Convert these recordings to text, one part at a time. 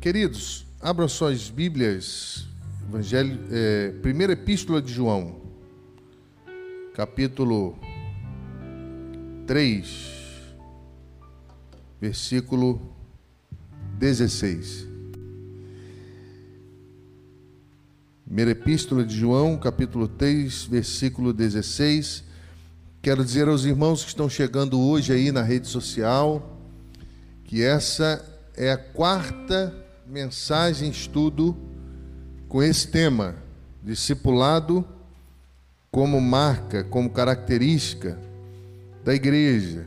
Queridos, abram suas Bíblias, Evangelho, é, primeira Epístola de João, capítulo 3, versículo 16. Primeira Epístola de João, capítulo 3, versículo 16. Quero dizer aos irmãos que estão chegando hoje aí na rede social que essa é a quarta mensagem estudo com esse tema, discipulado como marca, como característica da igreja.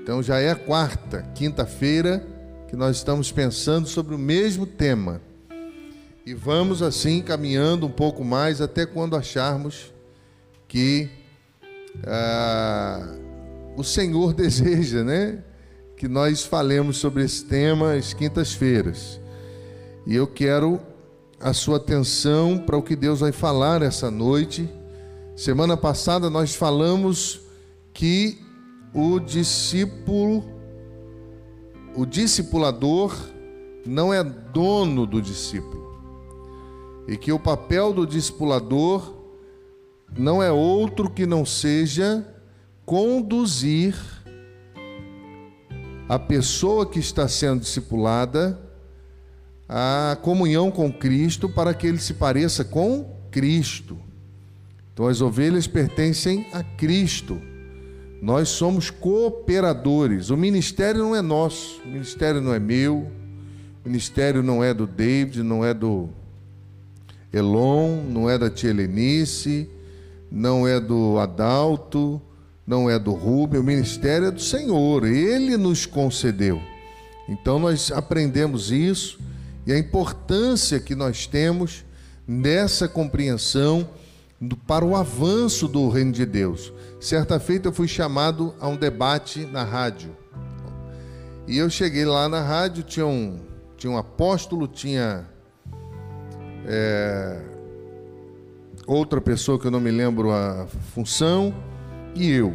Então já é a quarta, quinta-feira, que nós estamos pensando sobre o mesmo tema. E vamos assim caminhando um pouco mais até quando acharmos que ah, o Senhor deseja, né? Que nós falemos sobre esse tema às quintas-feiras. E eu quero a sua atenção para o que Deus vai falar essa noite. Semana passada nós falamos que o discípulo, o discipulador, não é dono do discípulo e que o papel do discipulador não é outro que não seja conduzir a pessoa que está sendo discipulada à comunhão com Cristo para que ele se pareça com Cristo. Então as ovelhas pertencem a Cristo. Nós somos cooperadores. O ministério não é nosso, o ministério não é meu, o ministério não é do David, não é do Elon, não é da tia Helenice, não é do Adalto, não é do Rubem, o ministério é do Senhor, ele nos concedeu. Então nós aprendemos isso e a importância que nós temos nessa compreensão para o avanço do reino de Deus. Certa feita eu fui chamado a um debate na rádio. E eu cheguei lá na rádio, tinha um, tinha um apóstolo, tinha é, outra pessoa que eu não me lembro a função, e eu.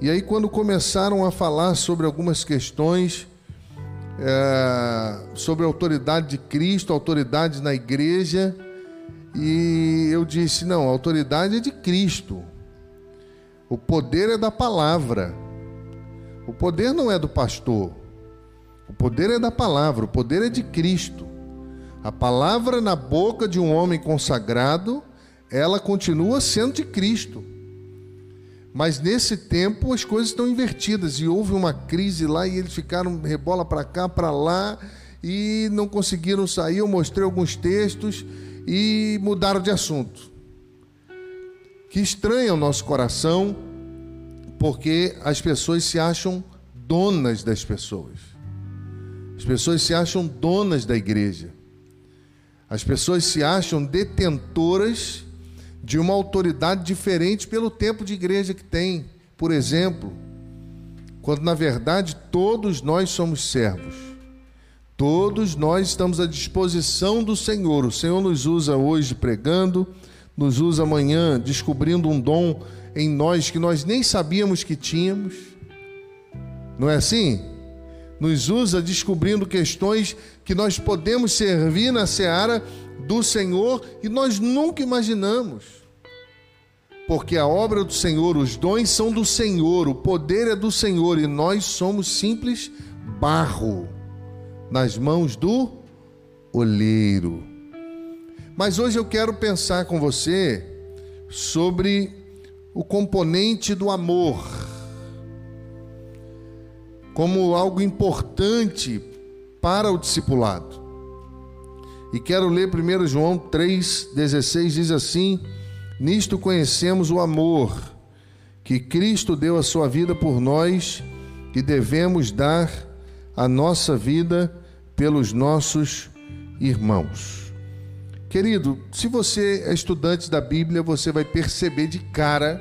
E aí, quando começaram a falar sobre algumas questões, é, sobre a autoridade de Cristo, autoridade na igreja, e eu disse: não, a autoridade é de Cristo, o poder é da palavra, o poder não é do pastor, o poder é da palavra, o poder é de Cristo. A palavra na boca de um homem consagrado, ela continua sendo de Cristo. Mas nesse tempo as coisas estão invertidas e houve uma crise lá e eles ficaram rebola para cá, para lá e não conseguiram sair. Eu mostrei alguns textos e mudaram de assunto. Que estranha o nosso coração, porque as pessoas se acham donas das pessoas. As pessoas se acham donas da igreja. As pessoas se acham detentoras de uma autoridade diferente pelo tempo de igreja que tem. Por exemplo, quando na verdade todos nós somos servos. Todos nós estamos à disposição do Senhor. O Senhor nos usa hoje pregando, nos usa amanhã descobrindo um dom em nós que nós nem sabíamos que tínhamos. Não é assim? nos usa descobrindo questões que nós podemos servir na seara do Senhor e nós nunca imaginamos. Porque a obra do Senhor, os dons são do Senhor, o poder é do Senhor e nós somos simples barro nas mãos do olheiro. Mas hoje eu quero pensar com você sobre o componente do amor como algo importante para o discipulado. E quero ler 1 João 3,16, diz assim: Nisto conhecemos o amor, que Cristo deu a sua vida por nós, e devemos dar a nossa vida pelos nossos irmãos. Querido, se você é estudante da Bíblia, você vai perceber de cara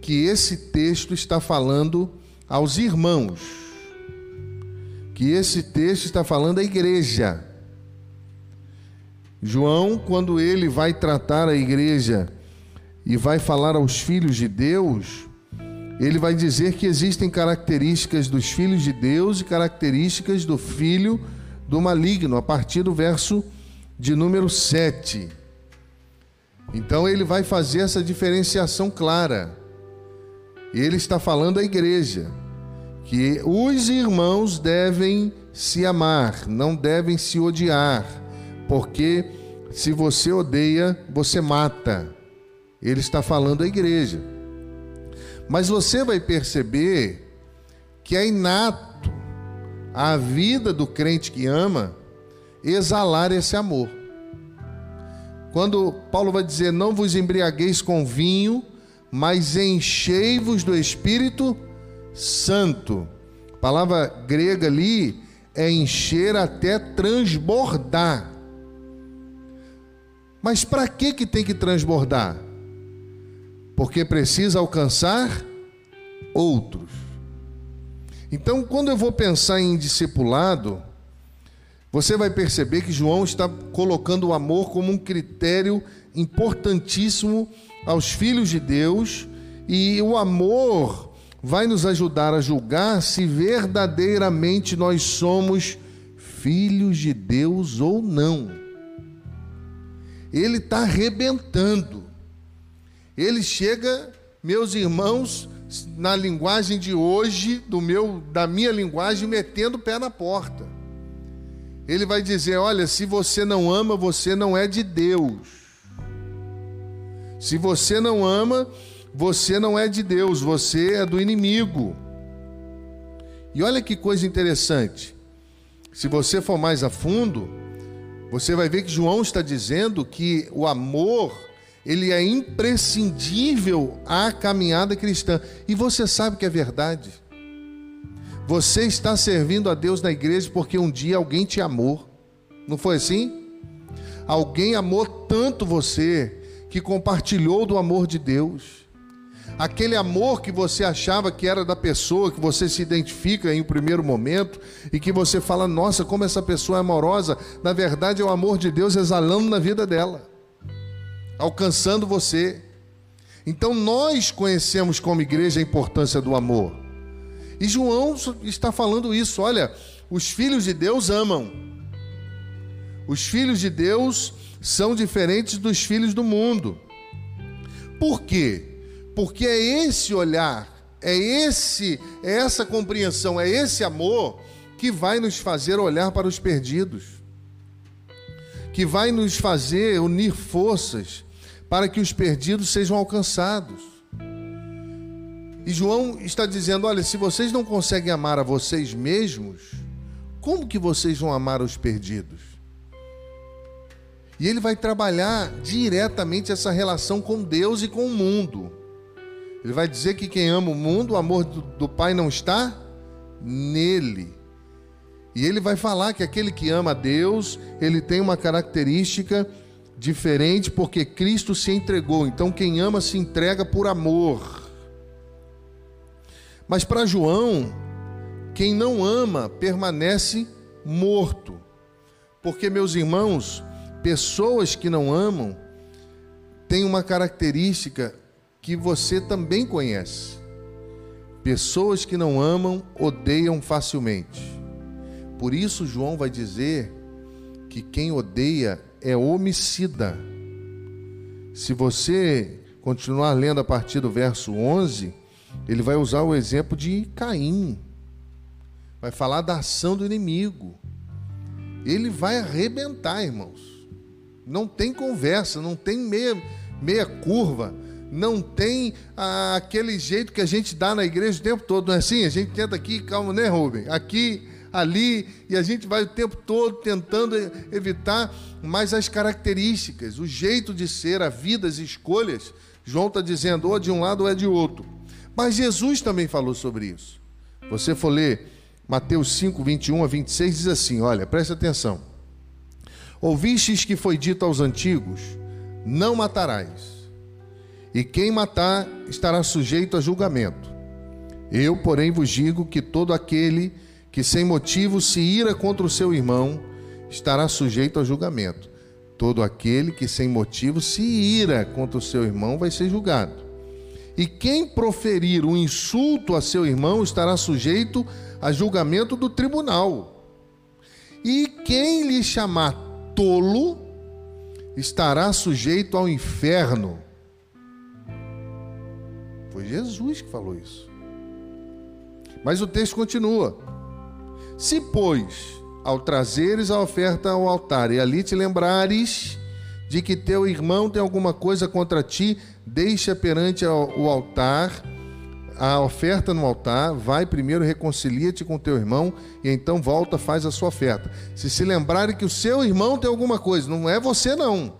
que esse texto está falando aos irmãos que esse texto está falando da igreja. João, quando ele vai tratar a igreja e vai falar aos filhos de Deus, ele vai dizer que existem características dos filhos de Deus e características do filho do maligno, a partir do verso de número 7. Então ele vai fazer essa diferenciação clara. Ele está falando à igreja que os irmãos devem se amar, não devem se odiar, porque se você odeia, você mata. Ele está falando à igreja. Mas você vai perceber que é inato à vida do crente que ama exalar esse amor. Quando Paulo vai dizer: Não vos embriagueis com vinho, mas enchei-vos do Espírito Santo. A palavra grega ali é encher até transbordar. Mas para que que tem que transbordar? Porque precisa alcançar outros. Então, quando eu vou pensar em discipulado, você vai perceber que João está colocando o amor como um critério importantíssimo aos filhos de Deus, e o amor vai nos ajudar a julgar se verdadeiramente nós somos filhos de Deus ou não. Ele está arrebentando. Ele chega, meus irmãos, na linguagem de hoje, do meu, da minha linguagem, metendo o pé na porta. Ele vai dizer: olha, se você não ama, você não é de Deus. Se você não ama, você não é de Deus, você é do inimigo. E olha que coisa interessante. Se você for mais a fundo, você vai ver que João está dizendo que o amor, ele é imprescindível à caminhada cristã. E você sabe que é verdade. Você está servindo a Deus na igreja porque um dia alguém te amou. Não foi assim? Alguém amou tanto você que compartilhou do amor de Deus aquele amor que você achava que era da pessoa, que você se identifica em um primeiro momento e que você fala, nossa, como essa pessoa é amorosa, na verdade é o amor de Deus exalando na vida dela, alcançando você. Então nós conhecemos como igreja a importância do amor. E João está falando isso, olha, os filhos de Deus amam. Os filhos de Deus são diferentes dos filhos do mundo. Por quê? Porque é esse olhar, é esse, é essa compreensão, é esse amor que vai nos fazer olhar para os perdidos. Que vai nos fazer unir forças para que os perdidos sejam alcançados. E João está dizendo: olha, se vocês não conseguem amar a vocês mesmos, como que vocês vão amar os perdidos? E ele vai trabalhar diretamente essa relação com Deus e com o mundo. Ele vai dizer que quem ama o mundo, o amor do, do Pai não está nele. E ele vai falar que aquele que ama a Deus, ele tem uma característica diferente porque Cristo se entregou. Então quem ama se entrega por amor. Mas para João, quem não ama permanece morto. Porque, meus irmãos, pessoas que não amam têm uma característica que você também conhece. Pessoas que não amam odeiam facilmente. Por isso, João vai dizer que quem odeia é homicida. Se você continuar lendo a partir do verso 11, ele vai usar o exemplo de Caim. Vai falar da ação do inimigo. Ele vai arrebentar, irmãos. Não tem conversa, não tem meia, meia curva não tem ah, aquele jeito que a gente dá na igreja o tempo todo, não é assim? A gente tenta aqui, calma, né, Rubem? Aqui, ali, e a gente vai o tempo todo tentando evitar mais as características, o jeito de ser, a vida, as escolhas. João está dizendo, ou de um lado ou é de outro. Mas Jesus também falou sobre isso. Você for ler Mateus 5, 21 a 26, diz assim: olha, preste atenção. Ouvistes que foi dito aos antigos: Não matarás e quem matar estará sujeito a julgamento. Eu, porém, vos digo que todo aquele que sem motivo se ira contra o seu irmão estará sujeito a julgamento. Todo aquele que sem motivo se ira contra o seu irmão vai ser julgado. E quem proferir um insulto a seu irmão estará sujeito a julgamento do tribunal. E quem lhe chamar tolo estará sujeito ao inferno. Foi Jesus que falou isso. Mas o texto continua. Se, pois, ao trazeres a oferta ao altar e ali te lembrares de que teu irmão tem alguma coisa contra ti, deixa perante o altar a oferta no altar, vai primeiro, reconcilia-te com teu irmão e então volta, faz a sua oferta. Se se lembrarem que o seu irmão tem alguma coisa, não é você não.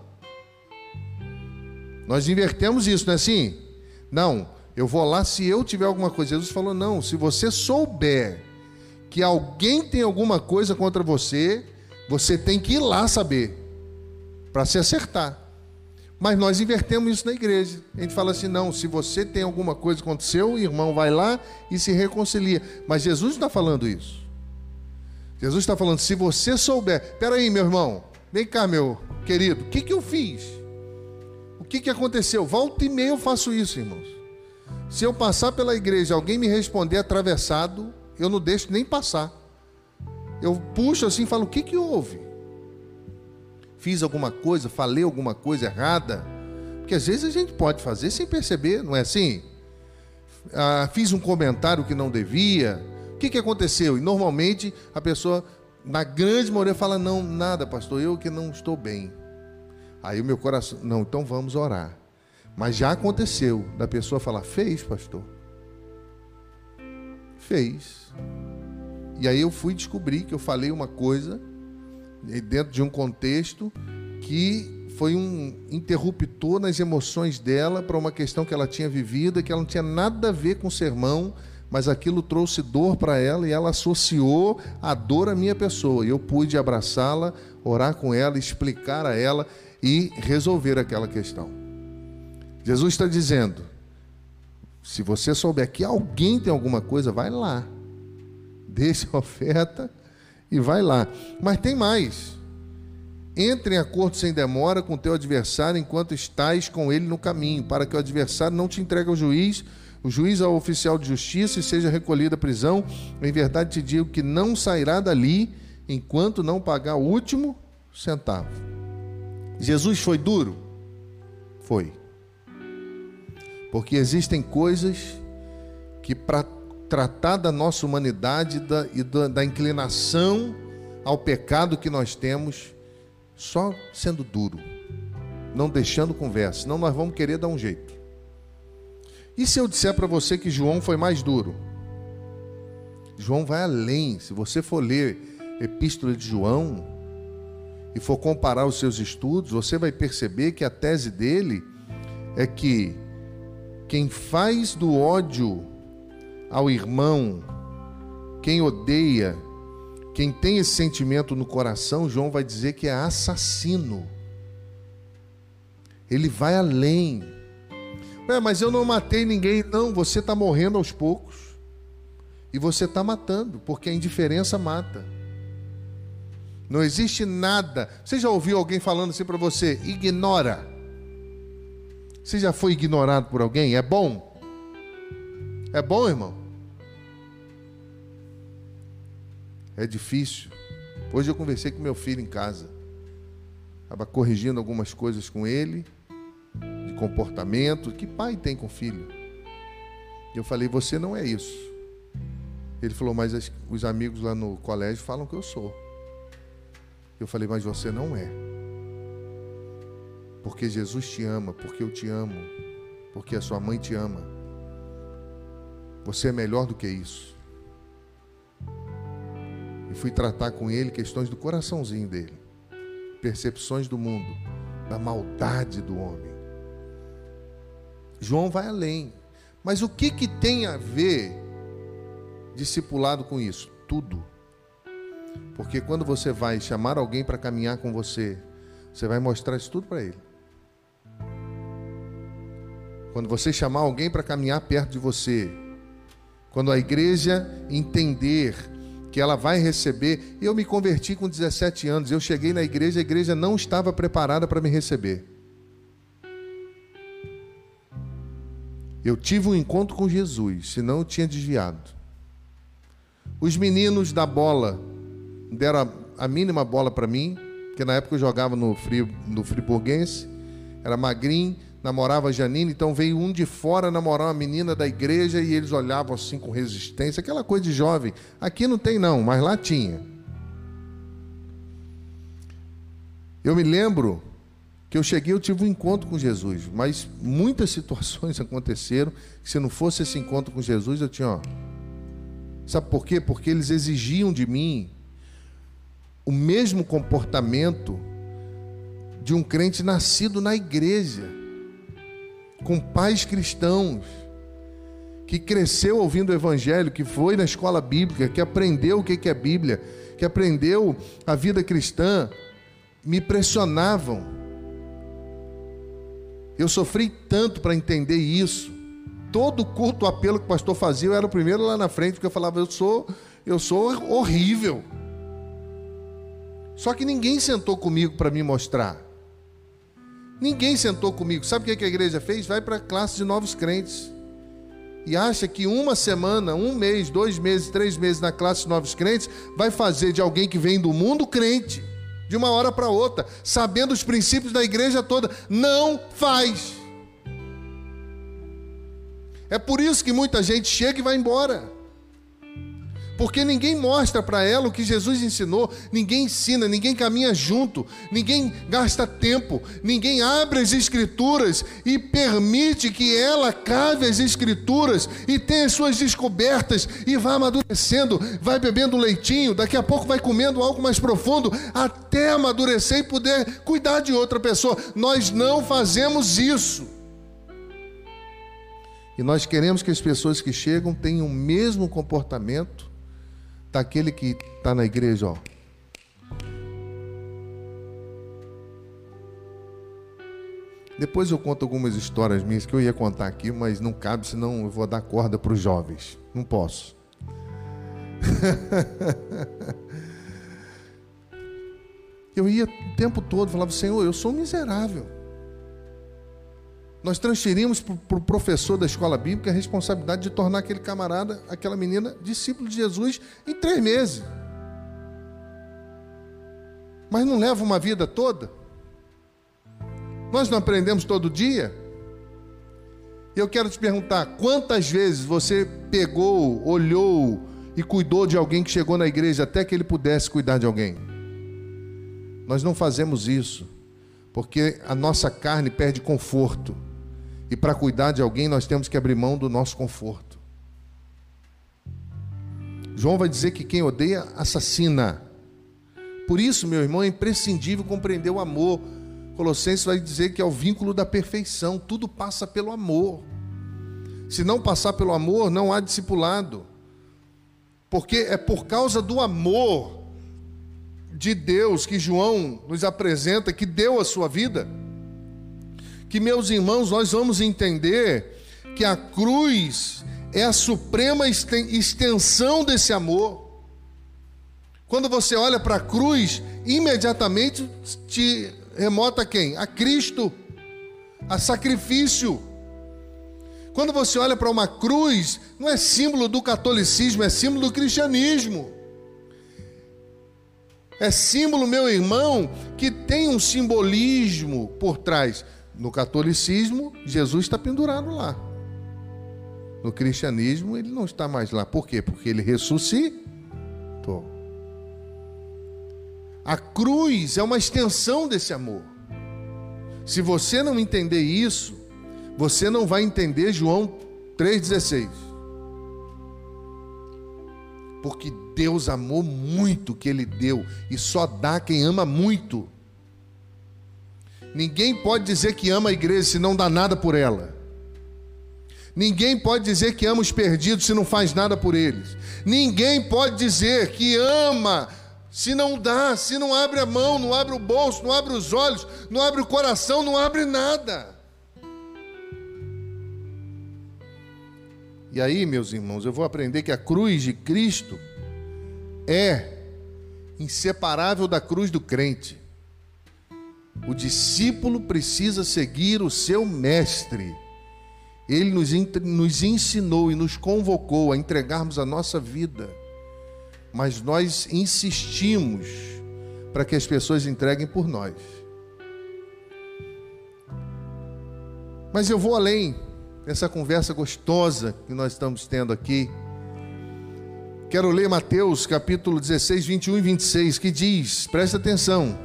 Nós invertemos isso, não é assim? Não, eu vou lá se eu tiver alguma coisa. Jesus falou: não, se você souber que alguém tem alguma coisa contra você, você tem que ir lá saber, para se acertar. Mas nós invertemos isso na igreja. A gente fala assim: não, se você tem alguma coisa contra seu irmão, vai lá e se reconcilia. Mas Jesus está falando isso. Jesus está falando: se você souber, peraí, meu irmão, vem cá, meu querido, o que, que eu fiz? O que, que aconteceu? Volta e meia eu faço isso, irmãos. Se eu passar pela igreja alguém me responder atravessado, eu não deixo nem passar. Eu puxo assim e falo: o que, que houve? fiz alguma coisa, falei alguma coisa errada. Porque às vezes a gente pode fazer sem perceber, não é assim? Ah, fiz um comentário que não devia. O que, que aconteceu? E normalmente a pessoa, na grande maioria, fala: Não, nada, pastor, eu que não estou bem. Aí o meu coração, não, então vamos orar. Mas já aconteceu da pessoa falar: Fez, pastor. Fez. E aí eu fui descobrir que eu falei uma coisa dentro de um contexto que foi um interruptor nas emoções dela para uma questão que ela tinha vivido, que ela não tinha nada a ver com o sermão, mas aquilo trouxe dor para ela e ela associou a dor à minha pessoa. E eu pude abraçá-la, orar com ela, explicar a ela e resolver aquela questão. Jesus está dizendo: se você souber que alguém tem alguma coisa, vai lá, deixe a oferta e vai lá. Mas tem mais. Entre em acordo sem demora com teu adversário enquanto estás com ele no caminho, para que o adversário não te entregue ao juiz, o juiz ao oficial de justiça e seja recolhido à prisão. Em verdade te digo que não sairá dali enquanto não pagar o último centavo. Jesus foi duro? Foi. Porque existem coisas que para tratar da nossa humanidade da, e da, da inclinação ao pecado que nós temos, só sendo duro, não deixando conversa, senão nós vamos querer dar um jeito. E se eu disser para você que João foi mais duro? João vai além. Se você for ler Epístola de João e for comparar os seus estudos, você vai perceber que a tese dele é que quem faz do ódio ao irmão, quem odeia, quem tem esse sentimento no coração, João vai dizer que é assassino. Ele vai além. Ué, mas eu não matei ninguém. Não, você está morrendo aos poucos. E você está matando, porque a indiferença mata. Não existe nada. Você já ouviu alguém falando assim para você? Ignora. Você já foi ignorado por alguém? É bom? É bom, irmão? É difícil. Hoje eu conversei com meu filho em casa. Estava corrigindo algumas coisas com ele, de comportamento. Que pai tem com filho? Eu falei, você não é isso. Ele falou, mas as, os amigos lá no colégio falam que eu sou. Eu falei, mas você não é. Porque Jesus te ama, porque eu te amo, porque a sua mãe te ama. Você é melhor do que isso. E fui tratar com ele questões do coraçãozinho dele, percepções do mundo, da maldade do homem. João vai além. Mas o que, que tem a ver discipulado com isso? Tudo. Porque quando você vai chamar alguém para caminhar com você, você vai mostrar isso tudo para ele. Quando você chamar alguém para caminhar perto de você, quando a igreja entender que ela vai receber, eu me converti com 17 anos, eu cheguei na igreja, a igreja não estava preparada para me receber. Eu tive um encontro com Jesus, senão eu tinha desviado. Os meninos da bola deram a mínima bola para mim, porque na época eu jogava no, Fri, no Friburguense, era magrinho, namorava a Janine, então veio um de fora namorar uma menina da igreja e eles olhavam assim com resistência, aquela coisa de jovem. Aqui não tem não, mas lá tinha. Eu me lembro que eu cheguei, eu tive um encontro com Jesus, mas muitas situações aconteceram que se não fosse esse encontro com Jesus, eu tinha, ó, Sabe por quê? Porque eles exigiam de mim o mesmo comportamento de um crente nascido na igreja, com pais cristãos, que cresceu ouvindo o evangelho, que foi na escola bíblica, que aprendeu o que é Bíblia, que aprendeu a vida cristã, me pressionavam. Eu sofri tanto para entender isso todo culto, o apelo que o pastor fazia, eu era o primeiro lá na frente, porque eu falava, eu sou, eu sou horrível. Só que ninguém sentou comigo para me mostrar. Ninguém sentou comigo. Sabe o que a igreja fez? Vai para a classe de novos crentes. E acha que uma semana, um mês, dois meses, três meses na classe de novos crentes vai fazer de alguém que vem do mundo crente, de uma hora para outra, sabendo os princípios da igreja toda. Não faz. É por isso que muita gente chega e vai embora. Porque ninguém mostra para ela o que Jesus ensinou, ninguém ensina, ninguém caminha junto, ninguém gasta tempo, ninguém abre as Escrituras e permite que ela cave as Escrituras e tenha suas descobertas e vá amadurecendo, vai bebendo leitinho, daqui a pouco vai comendo algo mais profundo, até amadurecer e poder cuidar de outra pessoa. Nós não fazemos isso. E nós queremos que as pessoas que chegam tenham o mesmo comportamento daquele que está na igreja, ó. Depois eu conto algumas histórias minhas que eu ia contar aqui, mas não cabe, senão eu vou dar corda para os jovens. Não posso. eu ia o tempo todo, falava, Senhor, eu sou miserável. Nós transferimos para o pro professor da escola bíblica a responsabilidade de tornar aquele camarada, aquela menina, discípulo de Jesus em três meses. Mas não leva uma vida toda? Nós não aprendemos todo dia? Eu quero te perguntar: quantas vezes você pegou, olhou e cuidou de alguém que chegou na igreja até que ele pudesse cuidar de alguém? Nós não fazemos isso, porque a nossa carne perde conforto. E para cuidar de alguém, nós temos que abrir mão do nosso conforto. João vai dizer que quem odeia, assassina. Por isso, meu irmão, é imprescindível compreender o amor. Colossenses vai dizer que é o vínculo da perfeição, tudo passa pelo amor. Se não passar pelo amor, não há discipulado. Porque é por causa do amor de Deus que João nos apresenta, que deu a sua vida que, meus irmãos, nós vamos entender que a cruz é a suprema extensão desse amor. Quando você olha para a cruz, imediatamente te remota a quem? A Cristo, a sacrifício. Quando você olha para uma cruz, não é símbolo do catolicismo, é símbolo do cristianismo. É símbolo, meu irmão, que tem um simbolismo por trás. No catolicismo, Jesus está pendurado lá. No cristianismo, ele não está mais lá. Por quê? Porque ele ressuscitou. A cruz é uma extensão desse amor. Se você não entender isso, você não vai entender João 3,16. Porque Deus amou muito que Ele deu, e só dá quem ama muito. Ninguém pode dizer que ama a igreja se não dá nada por ela. Ninguém pode dizer que ama os perdidos se não faz nada por eles. Ninguém pode dizer que ama se não dá, se não abre a mão, não abre o bolso, não abre os olhos, não abre o coração, não abre nada. E aí, meus irmãos, eu vou aprender que a cruz de Cristo é inseparável da cruz do crente. O discípulo precisa seguir o seu mestre. Ele nos, nos ensinou e nos convocou a entregarmos a nossa vida, mas nós insistimos para que as pessoas entreguem por nós. Mas eu vou além dessa conversa gostosa que nós estamos tendo aqui. Quero ler Mateus capítulo 16, 21 e 26, que diz: presta atenção.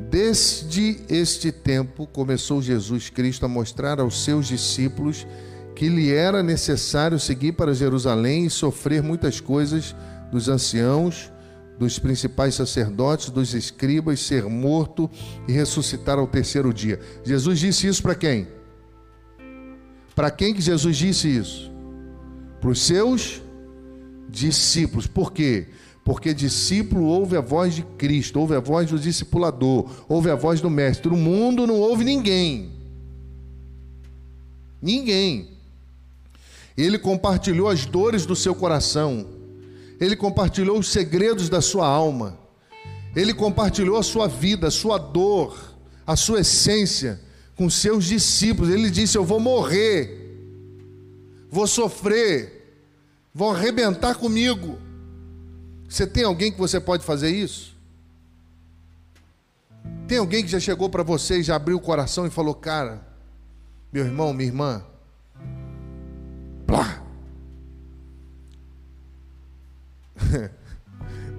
Desde este tempo começou Jesus Cristo a mostrar aos seus discípulos que lhe era necessário seguir para Jerusalém e sofrer muitas coisas dos anciãos, dos principais sacerdotes, dos escribas, ser morto e ressuscitar ao terceiro dia. Jesus disse isso para quem? Para quem que Jesus disse isso? Para os seus discípulos. Por quê? Porque discípulo ouve a voz de Cristo, ouve a voz do discipulador, ouve a voz do mestre. O mundo não ouve ninguém. Ninguém. Ele compartilhou as dores do seu coração. Ele compartilhou os segredos da sua alma. Ele compartilhou a sua vida, a sua dor, a sua essência com seus discípulos. Ele disse: Eu vou morrer, vou sofrer, vão arrebentar comigo. Você tem alguém que você pode fazer isso? Tem alguém que já chegou para você e já abriu o coração e falou: Cara, meu irmão, minha irmã, plá.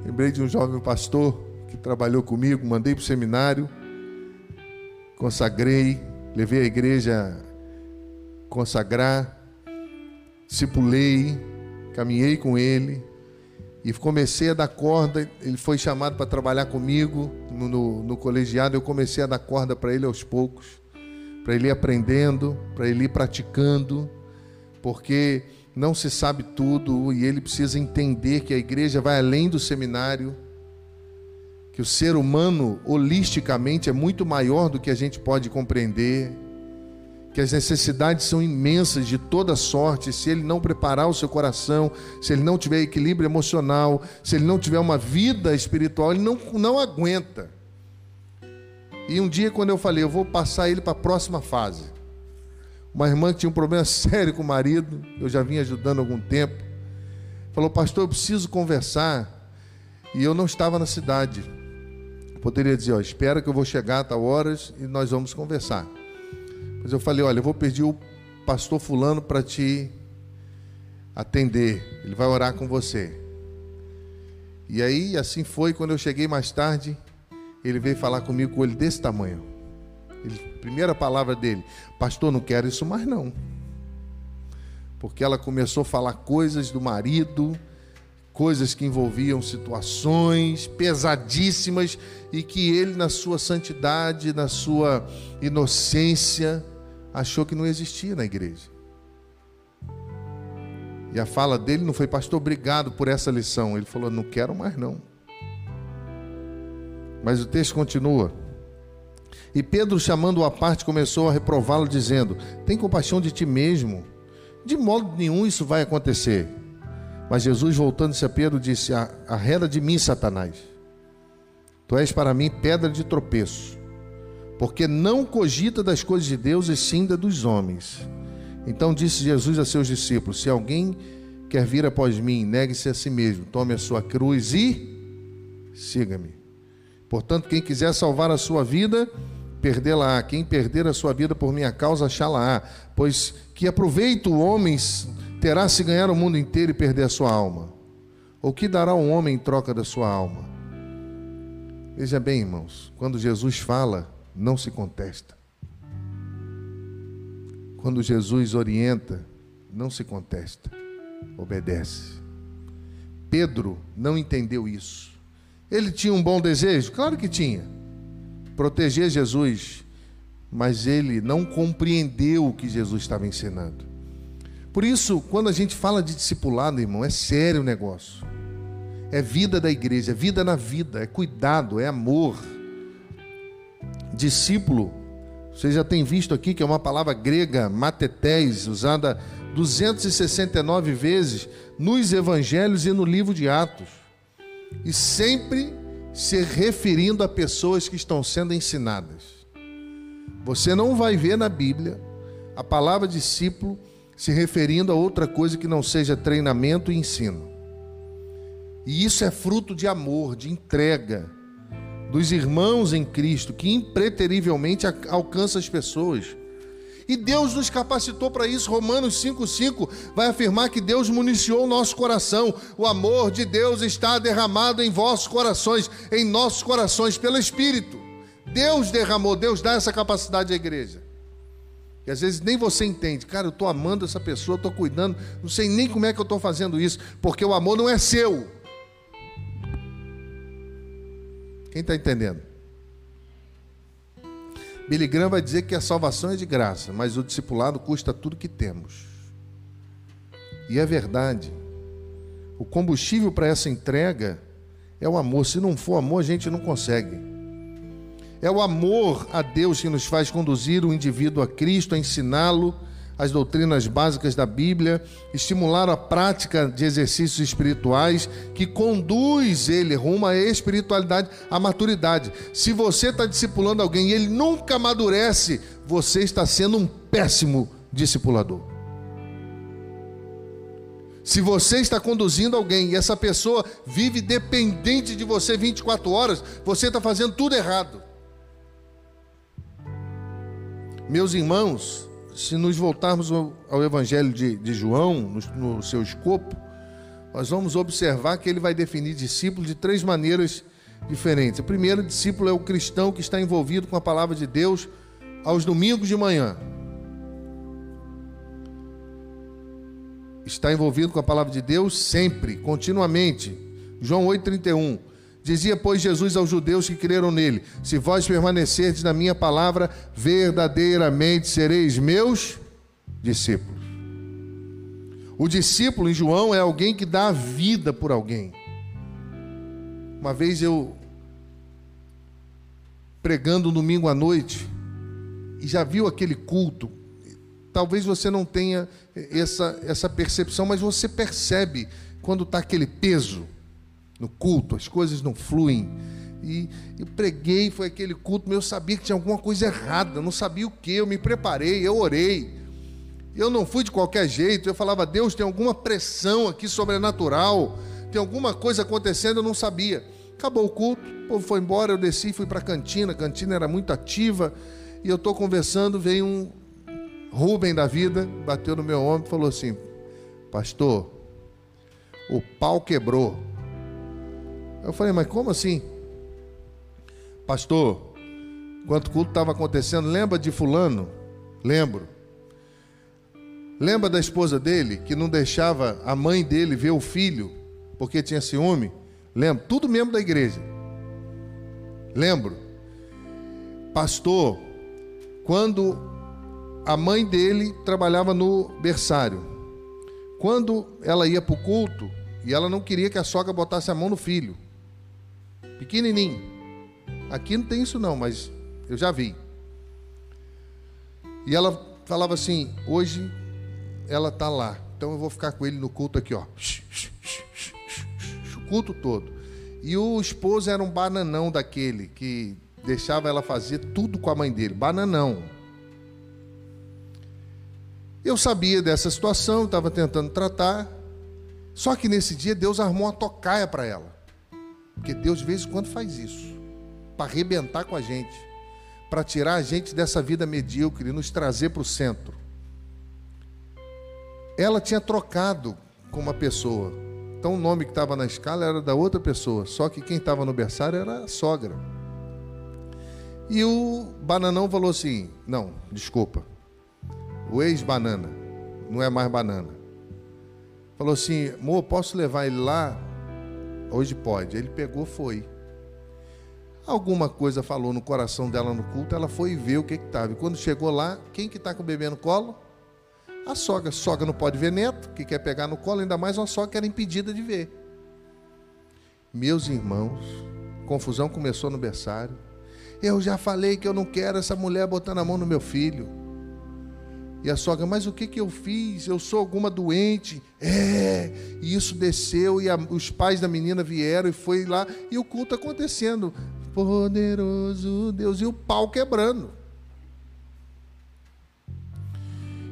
Lembrei de um jovem pastor que trabalhou comigo, mandei para o seminário consagrei, levei a igreja consagrar, discipulei, caminhei com ele e comecei a dar corda. Ele foi chamado para trabalhar comigo no, no, no colegiado. Eu comecei a dar corda para ele aos poucos, para ele ir aprendendo, para ele ir praticando, porque não se sabe tudo e ele precisa entender que a igreja vai além do seminário que o ser humano holisticamente é muito maior do que a gente pode compreender, que as necessidades são imensas de toda sorte, se ele não preparar o seu coração, se ele não tiver equilíbrio emocional, se ele não tiver uma vida espiritual, ele não, não aguenta. E um dia, quando eu falei, eu vou passar ele para a próxima fase. Uma irmã que tinha um problema sério com o marido, eu já vinha ajudando há algum tempo, falou: Pastor, eu preciso conversar. E eu não estava na cidade. Poderia dizer, ó, espera que eu vou chegar a tal horas e nós vamos conversar. Mas eu falei, olha, eu vou pedir o pastor fulano para te atender. Ele vai orar com você. E aí, assim foi, quando eu cheguei mais tarde, ele veio falar comigo com ele desse tamanho. Ele, primeira palavra dele, pastor, não quero isso mais não. Porque ela começou a falar coisas do marido, coisas que envolviam situações pesadíssimas e que ele, na sua santidade, na sua inocência, achou que não existia na igreja. E a fala dele não foi, pastor, obrigado por essa lição. Ele falou, não quero mais não. Mas o texto continua. E Pedro, chamando-o à parte, começou a reprová-lo, dizendo: Tem compaixão de ti mesmo. De modo nenhum isso vai acontecer. Mas Jesus, voltando-se a Pedro, disse: Arreda de mim, Satanás. Tu és para mim pedra de tropeço, porque não cogita das coisas de Deus e sim da dos homens. Então disse Jesus a seus discípulos: Se alguém quer vir após mim, negue-se a si mesmo, tome a sua cruz e siga-me. Portanto, quem quiser salvar a sua vida, perdê-la-á. Quem perder a sua vida por minha causa, achá-la-á. Pois que aproveita o homem terá se ganhar o mundo inteiro e perder a sua alma? Ou que dará um homem em troca da sua alma? Veja bem, irmãos, quando Jesus fala, não se contesta. Quando Jesus orienta, não se contesta, obedece. Pedro não entendeu isso. Ele tinha um bom desejo? Claro que tinha. Proteger Jesus, mas ele não compreendeu o que Jesus estava ensinando. Por isso, quando a gente fala de discipulado, irmão, é sério o negócio. É vida da igreja, é vida na vida, é cuidado, é amor. Discípulo, você já tem visto aqui que é uma palavra grega, matetés, usada 269 vezes nos evangelhos e no livro de Atos. E sempre se referindo a pessoas que estão sendo ensinadas. Você não vai ver na Bíblia a palavra discípulo se referindo a outra coisa que não seja treinamento e ensino. E isso é fruto de amor, de entrega, dos irmãos em Cristo que impreterivelmente alcança as pessoas. E Deus nos capacitou para isso. Romanos 5,5 vai afirmar que Deus municiou o nosso coração. O amor de Deus está derramado em vossos corações, em nossos corações, pelo Espírito. Deus derramou, Deus dá essa capacidade à igreja. E às vezes nem você entende, cara, eu estou amando essa pessoa, estou cuidando, não sei nem como é que eu estou fazendo isso, porque o amor não é seu. Quem está entendendo? Billy Graham vai dizer que a salvação é de graça, mas o discipulado custa tudo que temos. E é verdade. O combustível para essa entrega é o amor. Se não for amor, a gente não consegue. É o amor a Deus que nos faz conduzir o indivíduo a Cristo, a ensiná-lo as doutrinas básicas da Bíblia, estimular a prática de exercícios espirituais que conduz ele rumo à espiritualidade, à maturidade. Se você está discipulando alguém e ele nunca amadurece, você está sendo um péssimo discipulador. Se você está conduzindo alguém e essa pessoa vive dependente de você 24 horas, você está fazendo tudo errado. Meus irmãos, se nos voltarmos ao Evangelho de, de João, no, no seu escopo, nós vamos observar que ele vai definir discípulo de três maneiras diferentes. O primeiro discípulo é o cristão que está envolvido com a palavra de Deus aos domingos de manhã. Está envolvido com a palavra de Deus sempre, continuamente. João 8,31. Dizia, pois, Jesus aos judeus que creram nele: Se vós permanecerdes na minha palavra, verdadeiramente sereis meus discípulos. O discípulo em João é alguém que dá a vida por alguém. Uma vez eu pregando um domingo à noite e já viu aquele culto. Talvez você não tenha essa, essa percepção, mas você percebe quando está aquele peso no culto, as coisas não fluem. E eu preguei, foi aquele culto, mas eu sabia que tinha alguma coisa errada, não sabia o que, eu me preparei, eu orei. Eu não fui de qualquer jeito, eu falava, Deus, tem alguma pressão aqui sobrenatural, tem alguma coisa acontecendo, eu não sabia. Acabou o culto, o povo foi embora, eu desci, fui para a cantina, a cantina era muito ativa, e eu estou conversando, veio um Rubem da vida, bateu no meu ombro e falou assim: Pastor, o pau quebrou. Eu falei, mas como assim? Pastor, enquanto o culto estava acontecendo, lembra de Fulano? Lembro. Lembra da esposa dele que não deixava a mãe dele ver o filho porque tinha ciúme? Lembro. Tudo membro da igreja. Lembro. Pastor, quando a mãe dele trabalhava no berçário, quando ela ia para o culto e ela não queria que a sogra botasse a mão no filho, pequenininho. Aqui não tem isso não, mas eu já vi. E ela falava assim: hoje ela está lá, então eu vou ficar com ele no culto aqui, ó, o culto todo. E o esposo era um bananão daquele que deixava ela fazer tudo com a mãe dele, bananão. Eu sabia dessa situação, estava tentando tratar. Só que nesse dia Deus armou uma tocaia para ela. Porque Deus de vez em quando faz isso para arrebentar com a gente, para tirar a gente dessa vida medíocre e nos trazer para o centro. Ela tinha trocado com uma pessoa. Então o nome que estava na escala era da outra pessoa, só que quem estava no berçário era a sogra. E o bananão falou assim: Não, desculpa. O ex-banana, não é mais banana. Falou assim: Amor, posso levar ele lá Hoje pode. Ele pegou, foi. Alguma coisa falou no coração dela no culto, ela foi ver o que estava. E quando chegou lá, quem que está com o bebê no colo? A sogra. Sogra não pode ver neto, que quer pegar no colo, ainda mais uma sogra que era impedida de ver. Meus irmãos, confusão começou no berçário. Eu já falei que eu não quero essa mulher botando a mão no meu filho. E a sogra, mas o que, que eu fiz? Eu sou alguma doente? É, e isso desceu, e a, os pais da menina vieram e foi lá, e o culto acontecendo. Poderoso Deus, e o pau quebrando.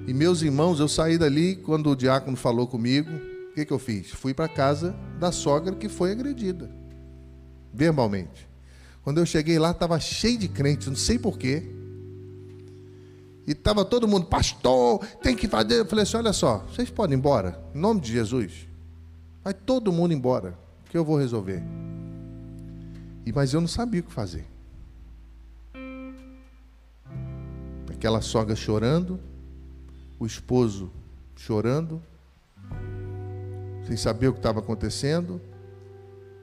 E meus irmãos, eu saí dali quando o diácono falou comigo. O que, que eu fiz? Fui para casa da sogra que foi agredida, verbalmente. Quando eu cheguei lá, estava cheio de crentes, não sei porquê. E estava todo mundo, pastor, tem que fazer. Eu falei assim: olha só, vocês podem ir embora, em nome de Jesus. Vai todo mundo embora, que eu vou resolver. E, mas eu não sabia o que fazer. Aquela sogra chorando, o esposo chorando, sem saber o que estava acontecendo.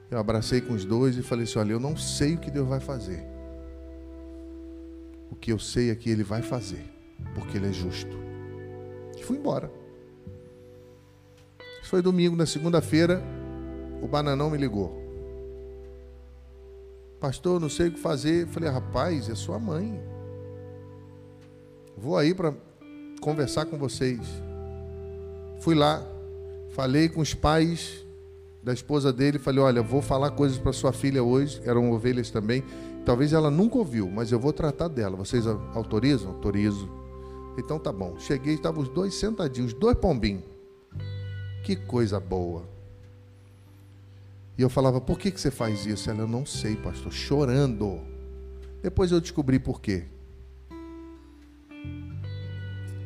Eu abracei com os dois e falei assim: olha, eu não sei o que Deus vai fazer. O que eu sei é que Ele vai fazer, porque Ele é justo. E fui embora. Foi domingo, na segunda-feira, o bananão me ligou. Pastor, não sei o que fazer. falei, rapaz, é sua mãe. Vou aí para conversar com vocês. Fui lá, falei com os pais da esposa dele, falei: Olha, vou falar coisas para sua filha hoje. Eram ovelhas também. Talvez ela nunca ouviu, mas eu vou tratar dela. Vocês autorizam? Autorizo. Então tá bom. Cheguei, estavam os dois sentadinhos, os dois pombinhos. Que coisa boa. E eu falava: Por que, que você faz isso? Ela: Eu não sei, pastor. Chorando. Depois eu descobri por quê.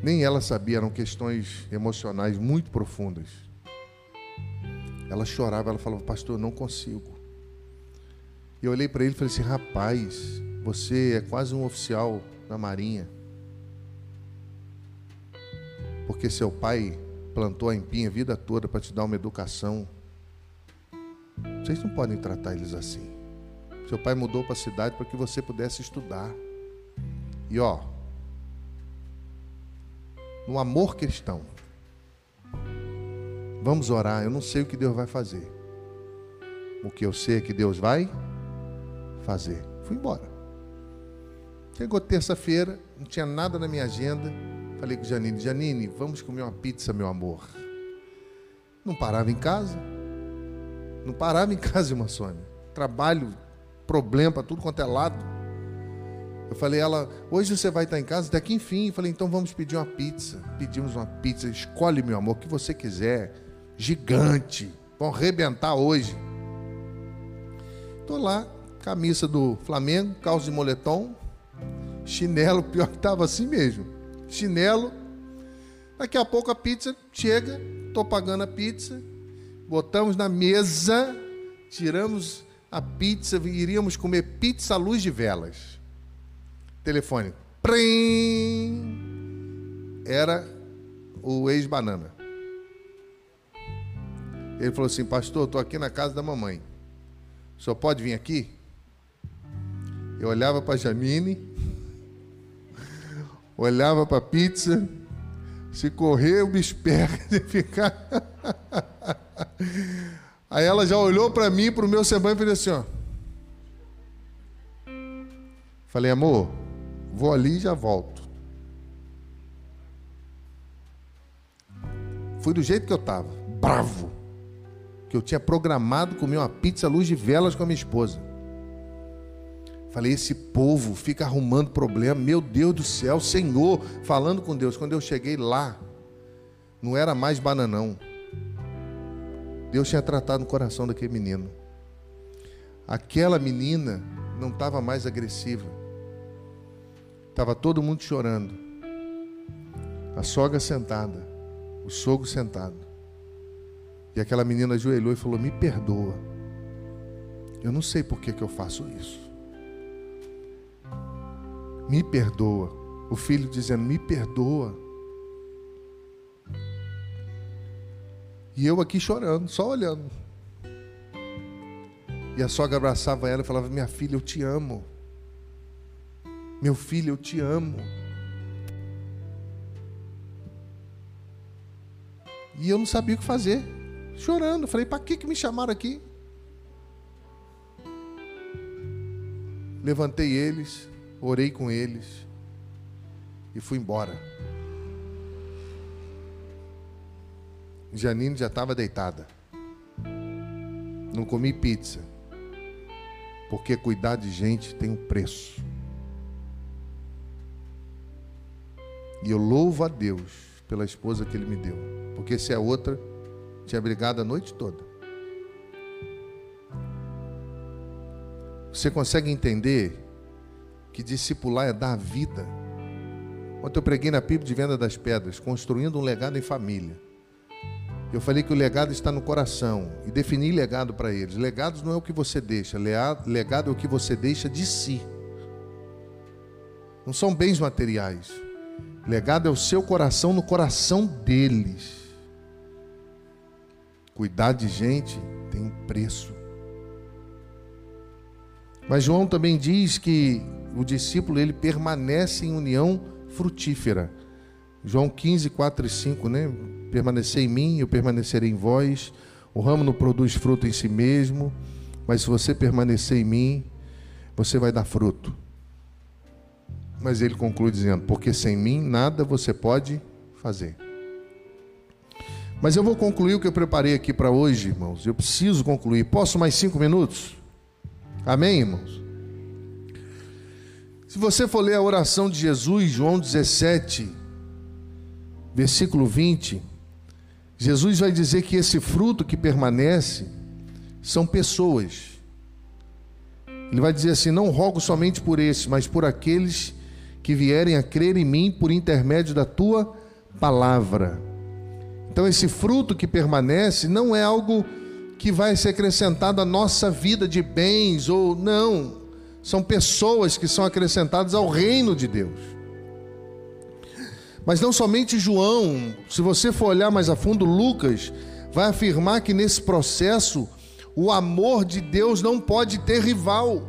Nem ela sabia, eram questões emocionais muito profundas. Ela chorava, ela falava, pastor, eu não consigo. E eu olhei para ele e falei assim: rapaz, você é quase um oficial da Marinha. Porque seu pai plantou a empinha a vida toda para te dar uma educação. Vocês não podem tratar eles assim. Seu pai mudou para a cidade para que você pudesse estudar. E ó, no amor cristão. Vamos orar. Eu não sei o que Deus vai fazer. O que eu sei é que Deus vai fazer. Fui embora. Chegou terça-feira, não tinha nada na minha agenda. Falei com Janine: Janine, vamos comer uma pizza, meu amor. Não parava em casa. Não parava em casa, irmã Sônia. Trabalho, problema tudo quanto é lado. Eu falei, ela, hoje você vai estar em casa, daqui enfim. Eu falei, então vamos pedir uma pizza. Pedimos uma pizza, escolhe, meu amor, o que você quiser. Gigante. Vamos arrebentar hoje. Estou lá, camisa do Flamengo, calça de moletom, chinelo, pior que estava assim mesmo. Chinelo. Daqui a pouco a pizza chega, estou pagando a pizza, botamos na mesa, tiramos a pizza, iríamos comer pizza à luz de velas. Telefone. Prim! Era o ex-banana. Ele falou assim: Pastor, estou aqui na casa da mamãe. Senhor pode vir aqui? Eu olhava para Jamine, olhava para a pizza. Se correr, eu me espero de ficar. Aí ela já olhou para mim, para o meu semblante e fez assim: ó. Falei, amor, Vou ali e já volto. Fui do jeito que eu estava, bravo. Que eu tinha programado comer uma pizza à luz de velas com a minha esposa. Falei, esse povo fica arrumando problema. Meu Deus do céu, Senhor, falando com Deus. Quando eu cheguei lá, não era mais bananão. Deus tinha tratado no coração daquele menino. Aquela menina não estava mais agressiva. Estava todo mundo chorando. A sogra sentada, o sogro sentado. E aquela menina ajoelhou e falou: Me perdoa. Eu não sei por que, que eu faço isso. Me perdoa. O filho dizendo: Me perdoa. E eu aqui chorando, só olhando. E a sogra abraçava ela e falava: Minha filha, eu te amo. Meu filho, eu te amo. E eu não sabia o que fazer. Chorando. Falei, para que, que me chamaram aqui? Levantei eles, orei com eles e fui embora. Janine já estava deitada. Não comi pizza. Porque cuidar de gente tem um preço. E eu louvo a Deus pela esposa que Ele me deu. Porque se é outra, tinha brigado a noite toda. Você consegue entender que discipular é dar vida? Ontem eu preguei na PIB de Venda das Pedras, construindo um legado em família. Eu falei que o legado está no coração e defini legado para eles. Legados não é o que você deixa, legado é o que você deixa de si. Não são bens materiais. Legado é o seu coração no coração deles. Cuidar de gente tem um preço. Mas João também diz que o discípulo ele permanece em união frutífera. João 15, 4 e 5, né? Permanecer em mim, eu permanecerei em vós. O ramo não produz fruto em si mesmo, mas se você permanecer em mim, você vai dar fruto. Mas ele conclui dizendo: Porque sem mim nada você pode fazer. Mas eu vou concluir o que eu preparei aqui para hoje, irmãos. Eu preciso concluir. Posso mais cinco minutos? Amém, irmãos? Se você for ler a oração de Jesus, João 17, versículo 20, Jesus vai dizer que esse fruto que permanece são pessoas. Ele vai dizer assim: Não rogo somente por esse, mas por aqueles que vierem a crer em mim por intermédio da tua palavra. Então, esse fruto que permanece não é algo que vai ser acrescentado à nossa vida de bens ou não, são pessoas que são acrescentadas ao reino de Deus. Mas não somente João, se você for olhar mais a fundo, Lucas vai afirmar que nesse processo o amor de Deus não pode ter rival.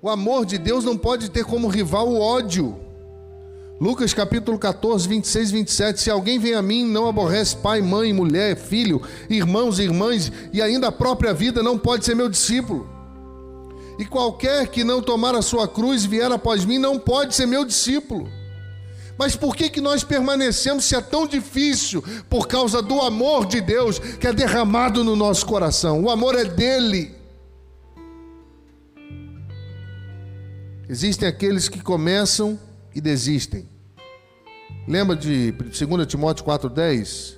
O amor de Deus não pode ter como rival o ódio. Lucas capítulo 14, 26 27. Se alguém vem a mim não aborrece pai, mãe, mulher, filho, irmãos e irmãs, e ainda a própria vida, não pode ser meu discípulo. E qualquer que não tomar a sua cruz e vier após mim, não pode ser meu discípulo. Mas por que, que nós permanecemos se é tão difícil? Por causa do amor de Deus que é derramado no nosso coração. O amor é dele. Existem aqueles que começam e desistem. Lembra de 2 Timóteo 4,10?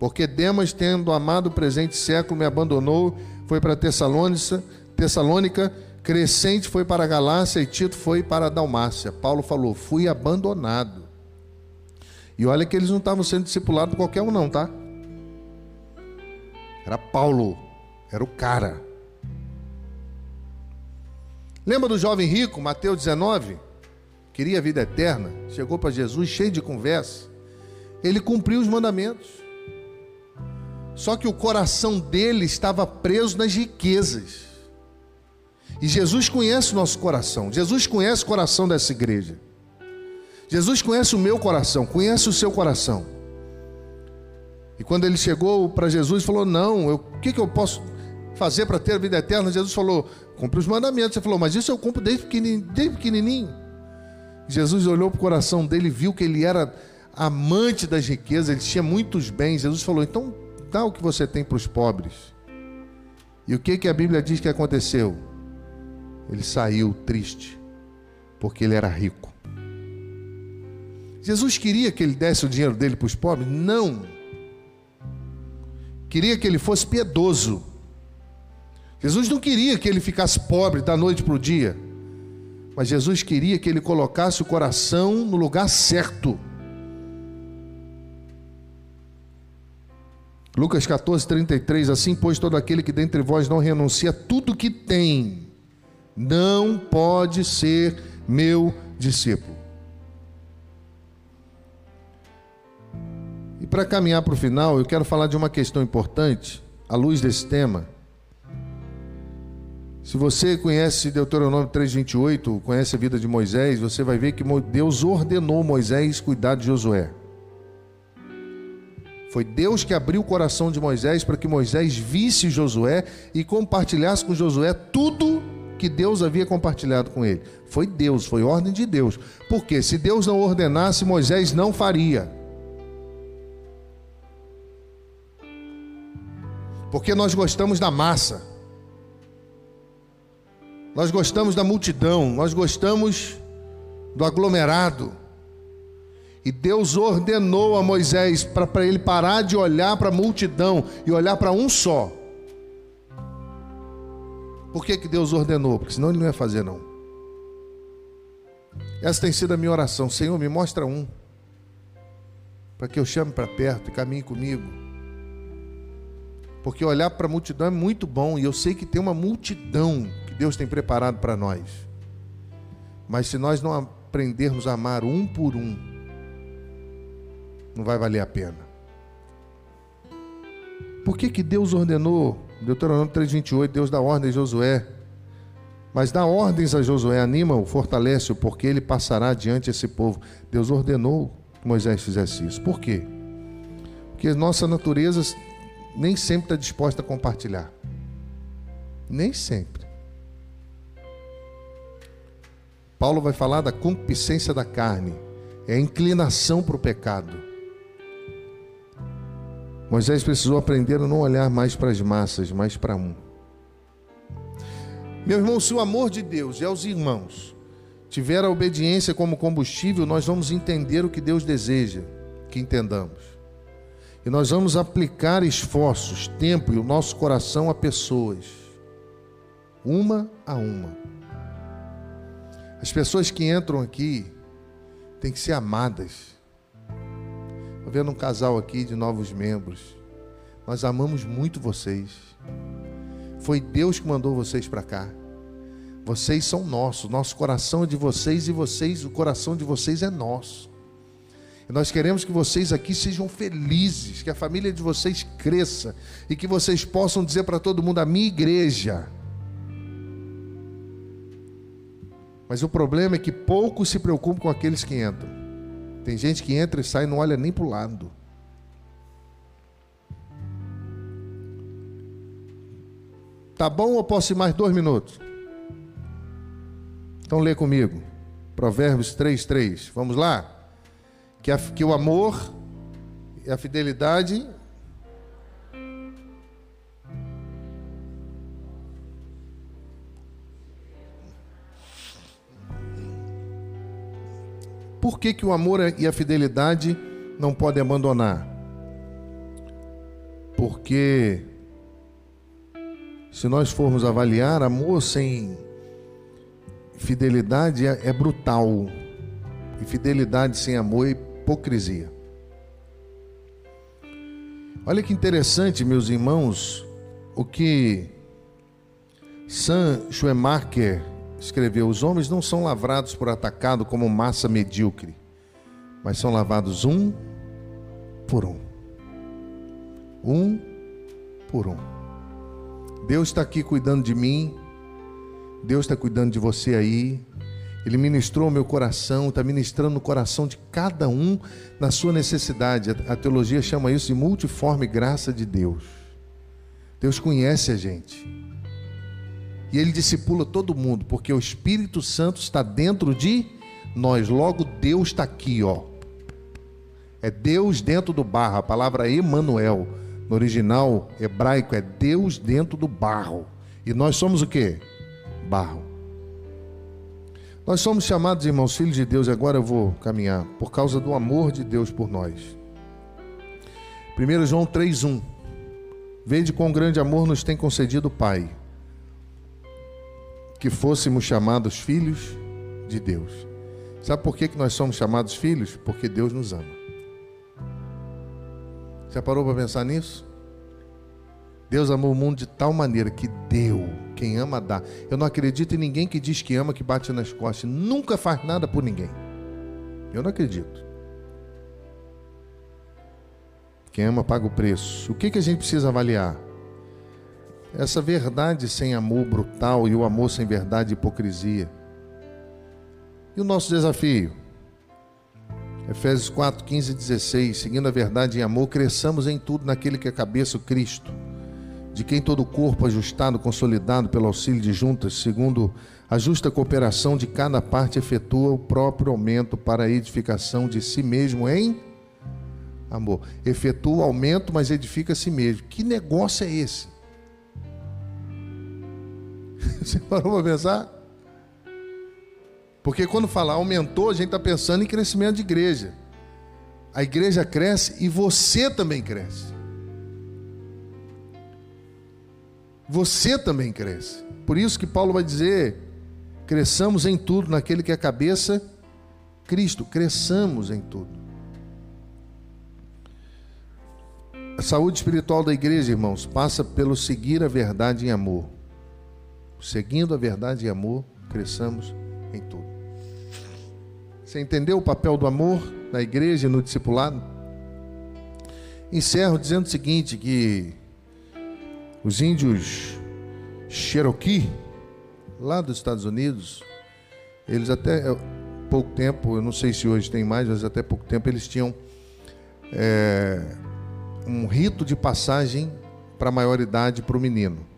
Porque Demas, tendo amado o presente século, me abandonou, foi para Tessalônica, Tessalônica, Crescente foi para Galácia e Tito foi para Dalmácia. Paulo falou: fui abandonado. E olha que eles não estavam sendo discipulados por qualquer um, não, tá? Era Paulo, era o cara. Lembra do jovem rico, Mateus 19? Queria a vida eterna, chegou para Jesus cheio de conversa. Ele cumpriu os mandamentos. Só que o coração dele estava preso nas riquezas. E Jesus conhece o nosso coração. Jesus conhece o coração dessa igreja. Jesus conhece o meu coração, conhece o seu coração. E quando ele chegou para Jesus, falou: Não, o que, que eu posso fazer para ter a vida eterna? Jesus falou: Cumpre os mandamentos. Ele falou: Mas isso eu cumpro desde pequenininho. Desde pequenininho. Jesus olhou para o coração dele viu que ele era amante das riquezas, ele tinha muitos bens. Jesus falou: Então dá o que você tem para os pobres. E o que, que a Bíblia diz que aconteceu? Ele saiu triste, porque ele era rico. Jesus queria que ele desse o dinheiro dele para os pobres? Não. Queria que ele fosse piedoso. Jesus não queria que ele ficasse pobre da noite para o dia, mas Jesus queria que ele colocasse o coração no lugar certo. Lucas 14, 33, assim, pois todo aquele que dentre vós não renuncia tudo que tem, não pode ser meu discípulo. E para caminhar para o final, eu quero falar de uma questão importante, à luz desse tema. Se você conhece Deuteronômio 3:28, conhece a vida de Moisés, você vai ver que Deus ordenou Moisés cuidar de Josué. Foi Deus que abriu o coração de Moisés para que Moisés visse Josué e compartilhasse com Josué tudo que Deus havia compartilhado com ele. Foi Deus, foi ordem de Deus. Porque se Deus não ordenasse, Moisés não faria. Porque nós gostamos da massa. Nós gostamos da multidão, nós gostamos do aglomerado. E Deus ordenou a Moisés para ele parar de olhar para a multidão e olhar para um só. Por que, que Deus ordenou? Porque senão ele não ia fazer, não. Essa tem sido a minha oração. Senhor, me mostra um. Para que eu chame para perto e caminhe comigo. Porque olhar para a multidão é muito bom. E eu sei que tem uma multidão Deus tem preparado para nós. Mas se nós não aprendermos a amar um por um, não vai valer a pena. Por que, que Deus ordenou? Deuteronômio 3,28, Deus dá ordem a Josué. Mas dá ordens a Josué, anima-o, fortalece-o, porque ele passará diante esse povo. Deus ordenou que Moisés fizesse isso. Por quê? Porque nossa natureza nem sempre está disposta a compartilhar. Nem sempre. Paulo vai falar da concupiscência da carne, é a inclinação para o pecado. Moisés precisou aprender a não olhar mais para as massas, mas para um. Meu irmão, se o amor de Deus e aos irmãos tiver a obediência como combustível, nós vamos entender o que Deus deseja que entendamos. E nós vamos aplicar esforços, tempo e o nosso coração a pessoas, uma a uma. As pessoas que entram aqui têm que ser amadas. Estou vendo um casal aqui de novos membros. Nós amamos muito vocês. Foi Deus que mandou vocês para cá. Vocês são nossos, nosso coração é de vocês e vocês, o coração de vocês é nosso. E nós queremos que vocês aqui sejam felizes, que a família de vocês cresça e que vocês possam dizer para todo mundo: a minha igreja. Mas o problema é que poucos se preocupam com aqueles que entram. Tem gente que entra e sai e não olha nem para o lado. Tá bom ou posso ir mais dois minutos? Então lê comigo. Provérbios 3, 3. Vamos lá? Que, a, que o amor e a fidelidade Por que, que o amor e a fidelidade não podem abandonar? Porque se nós formos avaliar, amor sem fidelidade é, é brutal. E fidelidade sem amor é hipocrisia. Olha que interessante, meus irmãos, o que Sam Schumacher escreveu: Os homens não são lavrados por atacado como massa medíocre, mas são lavados um por um. Um por um. Deus está aqui cuidando de mim, Deus está cuidando de você aí. Ele ministrou meu coração, está ministrando o coração de cada um na sua necessidade. A teologia chama isso de multiforme graça de Deus. Deus conhece a gente. E ele discipula todo mundo, porque o Espírito Santo está dentro de nós. Logo, Deus está aqui, ó. É Deus dentro do barro. A palavra Emanuel, no original hebraico, é Deus dentro do barro. E nós somos o que? Barro. Nós somos chamados, irmãos, filhos de Deus, e agora eu vou caminhar, por causa do amor de Deus por nós. 1 João 3,1 Vede quão grande amor nos tem concedido o Pai que fôssemos chamados filhos de Deus. Sabe por que, que nós somos chamados filhos? Porque Deus nos ama. Já parou para pensar nisso? Deus amou o mundo de tal maneira que deu. Quem ama dá. Eu não acredito em ninguém que diz que ama, que bate nas costas. Nunca faz nada por ninguém. Eu não acredito. Quem ama paga o preço. O que, que a gente precisa avaliar? Essa verdade sem amor brutal e o amor sem verdade hipocrisia. E o nosso desafio? Efésios 4, 15 e 16. Seguindo a verdade em amor, cresçamos em tudo naquele que é cabeça, o Cristo, de quem todo o corpo ajustado, consolidado pelo auxílio de juntas, segundo a justa cooperação de cada parte, efetua o próprio aumento para a edificação de si mesmo em amor. Efetua o aumento, mas edifica a si mesmo. Que negócio é esse? Você parou para pensar? Porque quando fala aumentou, a gente está pensando em crescimento de igreja. A igreja cresce e você também cresce. você também cresça. Por isso que Paulo vai dizer: cresçamos em tudo naquele que é a cabeça, Cristo, cresçamos em tudo. A saúde espiritual da igreja, irmãos, passa pelo seguir a verdade em amor. Seguindo a verdade em amor, cresçamos em tudo. Você entendeu o papel do amor na igreja e no discipulado? Encerro dizendo o seguinte: que os índios Cherokee, lá dos Estados Unidos, eles até pouco tempo, eu não sei se hoje tem mais, mas até pouco tempo eles tinham é, um rito de passagem para a maioridade para o menino.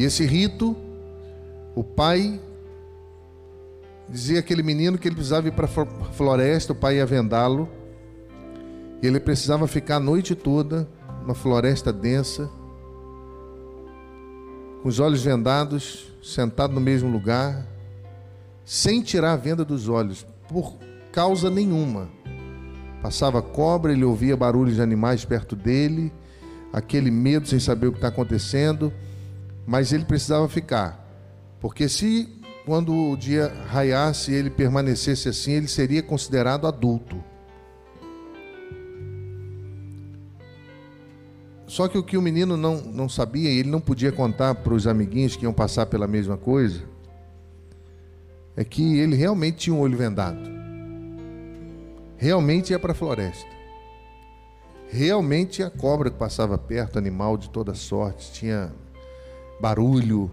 E esse rito, o pai dizia aquele menino que ele precisava ir para a floresta, o pai ia vendá-lo, e ele precisava ficar a noite toda numa floresta densa, com os olhos vendados, sentado no mesmo lugar, sem tirar a venda dos olhos, por causa nenhuma. Passava cobra, ele ouvia barulhos de animais perto dele, aquele medo sem saber o que está acontecendo, mas ele precisava ficar, porque se quando o dia raiasse ele permanecesse assim, ele seria considerado adulto. Só que o que o menino não, não sabia, e ele não podia contar para os amiguinhos que iam passar pela mesma coisa, é que ele realmente tinha um olho vendado. Realmente ia para a floresta. Realmente a cobra que passava perto, animal de toda sorte, tinha barulho,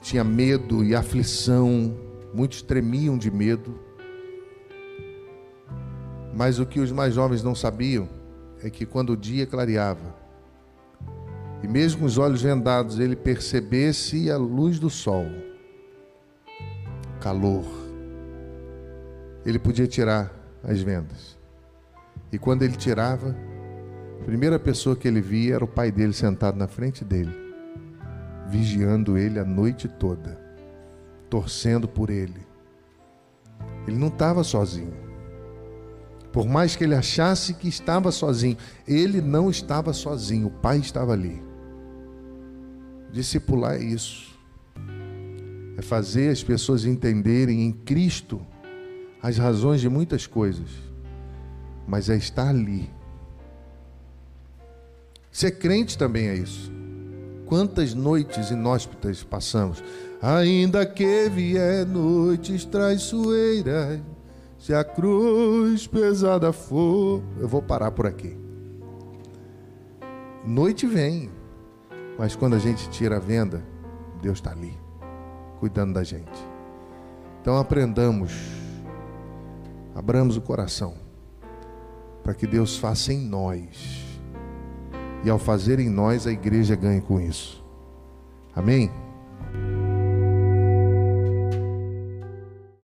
tinha medo e aflição, muitos tremiam de medo. Mas o que os mais jovens não sabiam é que quando o dia clareava, e mesmo com os olhos vendados, ele percebesse a luz do sol, calor, ele podia tirar as vendas. E quando ele tirava, a primeira pessoa que ele via era o pai dele sentado na frente dele vigiando ele a noite toda, torcendo por ele. Ele não estava sozinho. Por mais que ele achasse que estava sozinho, ele não estava sozinho, o Pai estava ali. Discipular é isso. É fazer as pessoas entenderem em Cristo as razões de muitas coisas, mas é estar ali. Ser crente também é isso. Quantas noites inóspitas passamos, ainda que vier noites traiçoeiras, se a cruz pesada for. Eu vou parar por aqui. Noite vem, mas quando a gente tira a venda, Deus está ali, cuidando da gente. Então aprendamos, abramos o coração, para que Deus faça em nós e ao fazer em nós, a igreja ganha com isso. Amém?